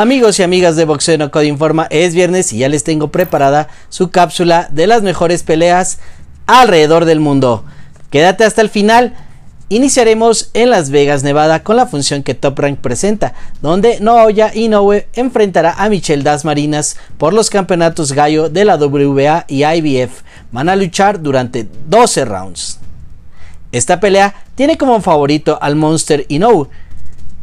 Amigos y amigas de Boxeo No Code Informa, es viernes y ya les tengo preparada su cápsula de las mejores peleas alrededor del mundo. Quédate hasta el final. Iniciaremos en Las Vegas, Nevada, con la función que Top Rank presenta, donde Naoya Inoue enfrentará a Michelle Das Marinas por los campeonatos gallo de la WBA y IBF. Van a luchar durante 12 rounds. Esta pelea tiene como favorito al Monster Inoue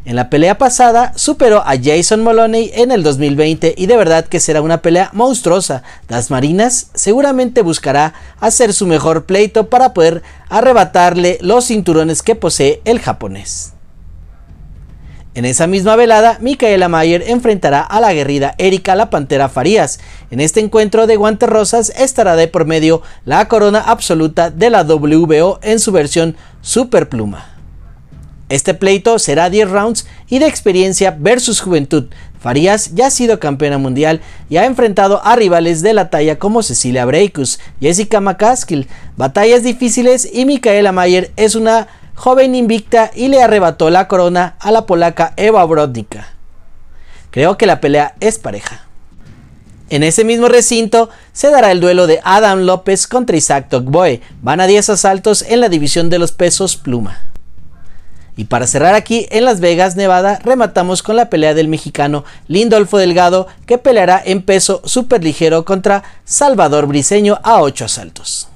en la pelea pasada superó a Jason Moloney en el 2020 y de verdad que será una pelea monstruosa. Las Marinas seguramente buscará hacer su mejor pleito para poder arrebatarle los cinturones que posee el japonés. En esa misma velada, Micaela Mayer enfrentará a la guerrida Erika la Pantera Farías. En este encuentro de guantes rosas estará de por medio la corona absoluta de la WBO en su versión Super Pluma. Este pleito será 10 rounds y de experiencia versus juventud. Farías ya ha sido campeona mundial y ha enfrentado a rivales de la talla como Cecilia Breikus, Jessica McCaskill, batallas difíciles y Micaela Mayer es una joven invicta y le arrebató la corona a la polaca Eva Brodnicka. Creo que la pelea es pareja. En ese mismo recinto se dará el duelo de Adam López contra Isaac Togboe. Van a 10 asaltos en la división de los pesos pluma. Y para cerrar aquí en Las Vegas, Nevada, rematamos con la pelea del mexicano Lindolfo Delgado, que peleará en peso ligero contra Salvador Briseño a 8 asaltos.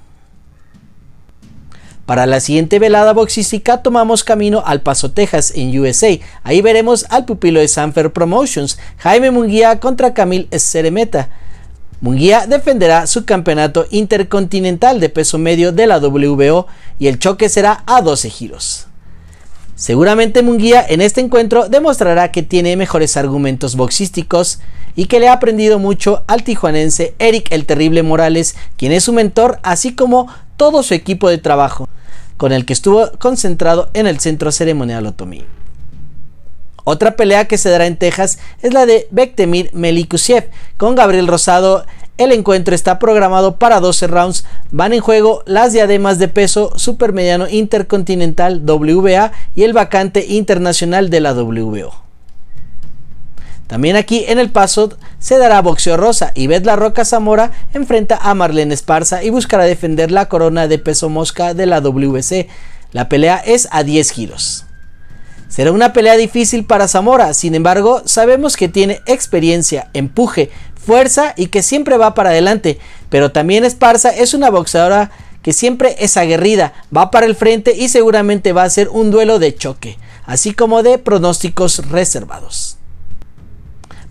Para la siguiente velada boxística tomamos camino al Paso, Texas, en USA. Ahí veremos al pupilo de Sanfer Promotions, Jaime Munguía contra Camil Ceremeta. Munguía defenderá su campeonato intercontinental de peso medio de la WBO y el choque será a 12 giros. Seguramente Munguía en este encuentro demostrará que tiene mejores argumentos boxísticos y que le ha aprendido mucho al tijuanense Eric el Terrible Morales, quien es su mentor, así como todo su equipo de trabajo, con el que estuvo concentrado en el centro ceremonial Otomí. Otra pelea que se dará en Texas es la de Bektemir Melikusiev con Gabriel Rosado el encuentro está programado para 12 rounds. Van en juego las diademas de peso supermediano intercontinental WBA y el vacante internacional de la WBO. También aquí en el paso se dará boxeo rosa y La Roca Zamora enfrenta a Marlene Esparza y buscará defender la corona de peso mosca de la WBC. La pelea es a 10 giros. Será una pelea difícil para Zamora, sin embargo, sabemos que tiene experiencia, empuje, fuerza y que siempre va para adelante. Pero también Esparza es una boxeadora que siempre es aguerrida, va para el frente y seguramente va a ser un duelo de choque, así como de pronósticos reservados.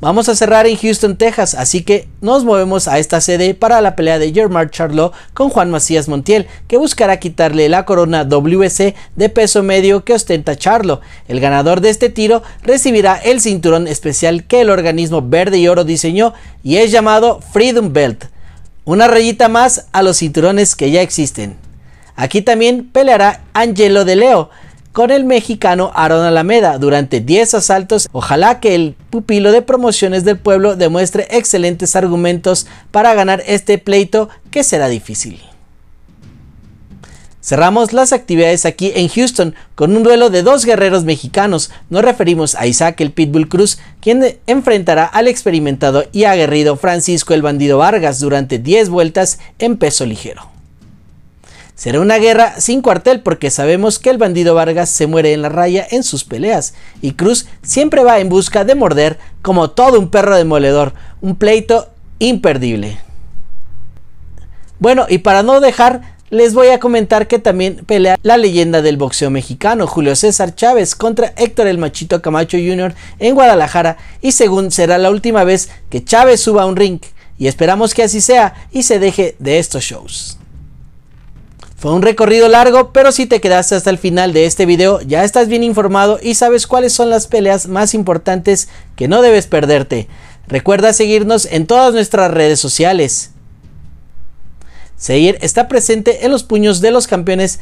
Vamos a cerrar en Houston, Texas, así que nos movemos a esta sede para la pelea de Germán Charlo con Juan Macías Montiel, que buscará quitarle la corona WC de peso medio que ostenta Charlo. El ganador de este tiro recibirá el cinturón especial que el organismo verde y oro diseñó y es llamado Freedom Belt, una rayita más a los cinturones que ya existen. Aquí también peleará Angelo de Leo, con el mexicano Aaron Alameda durante 10 asaltos. Ojalá que el pupilo de promociones del pueblo demuestre excelentes argumentos para ganar este pleito que será difícil. Cerramos las actividades aquí en Houston con un duelo de dos guerreros mexicanos. Nos referimos a Isaac el Pitbull Cruz, quien enfrentará al experimentado y aguerrido Francisco el Bandido Vargas durante 10 vueltas en peso ligero. Será una guerra sin cuartel porque sabemos que el bandido Vargas se muere en la raya en sus peleas y Cruz siempre va en busca de morder como todo un perro demoledor, un pleito imperdible. Bueno, y para no dejar, les voy a comentar que también pelea la leyenda del boxeo mexicano, Julio César Chávez, contra Héctor el Machito Camacho Jr. en Guadalajara y según será la última vez que Chávez suba a un ring y esperamos que así sea y se deje de estos shows. Fue un recorrido largo, pero si te quedaste hasta el final de este video, ya estás bien informado y sabes cuáles son las peleas más importantes que no debes perderte. Recuerda seguirnos en todas nuestras redes sociales. Seguir está presente en los puños de los campeones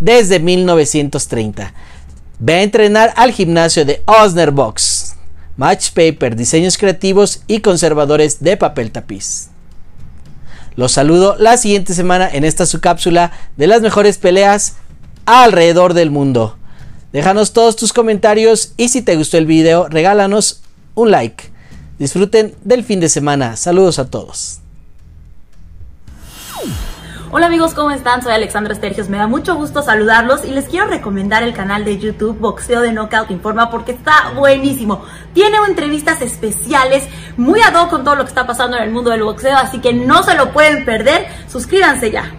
desde 1930. Ve a entrenar al gimnasio de Osner Box. Match Paper, diseños creativos y conservadores de papel tapiz. Los saludo la siguiente semana en esta su cápsula de las mejores peleas alrededor del mundo. Déjanos todos tus comentarios y si te gustó el video, regálanos un like. Disfruten del fin de semana. Saludos a todos. Hola amigos, ¿cómo están? Soy Alexandra Estergios, me da mucho gusto saludarlos y les quiero recomendar el canal de YouTube Boxeo de Knockout Informa porque está buenísimo. Tiene entrevistas especiales, muy ad hoc con todo lo que está pasando en el mundo del boxeo, así que no se lo pueden perder. Suscríbanse ya.